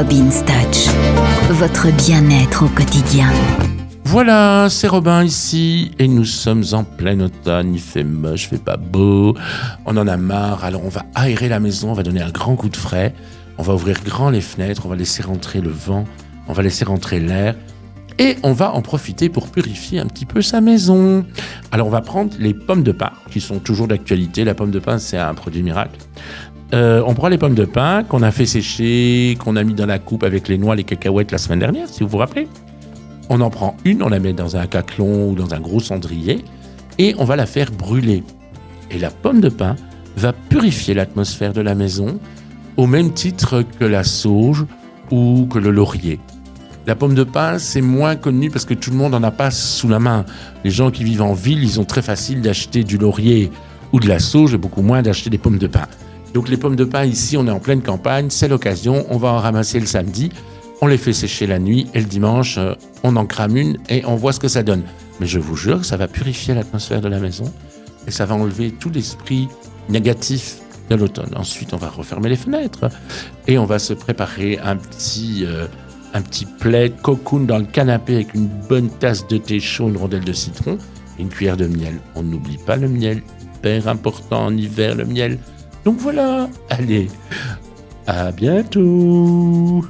Robin Touch, votre bien-être au quotidien. Voilà, c'est Robin ici et nous sommes en plein automne. Il fait moche, il fait pas beau. On en a marre. Alors on va aérer la maison, on va donner un grand coup de frais. On va ouvrir grand les fenêtres, on va laisser rentrer le vent, on va laisser rentrer l'air et on va en profiter pour purifier un petit peu sa maison. Alors on va prendre les pommes de pin qui sont toujours d'actualité. La pomme de pin, c'est un produit miracle. Euh, on prend les pommes de pin qu'on a fait sécher, qu'on a mis dans la coupe avec les noix, les cacahuètes la semaine dernière, si vous vous rappelez. On en prend une, on la met dans un caclon ou dans un gros cendrier et on va la faire brûler. Et la pomme de pin va purifier l'atmosphère de la maison au même titre que la sauge ou que le laurier. La pomme de pin, c'est moins connu parce que tout le monde n'en a pas sous la main. Les gens qui vivent en ville, ils ont très facile d'acheter du laurier ou de la sauge et beaucoup moins d'acheter des pommes de pin. Donc les pommes de pin ici, on est en pleine campagne, c'est l'occasion, on va en ramasser le samedi on les fait sécher la nuit et le dimanche, euh, on en crame une et on voit ce que ça donne. Mais je vous jure ça va purifier l'atmosphère de la maison et ça va enlever tout l'esprit négatif de l'automne. Ensuite, on va refermer les fenêtres et on va se préparer un petit, euh, un petit plaid cocoon dans le canapé avec une bonne tasse de thé chaud, une rondelle de citron une cuillère de miel. On n'oublie pas le miel, hyper important en hiver, le miel. Donc voilà, allez, à bientôt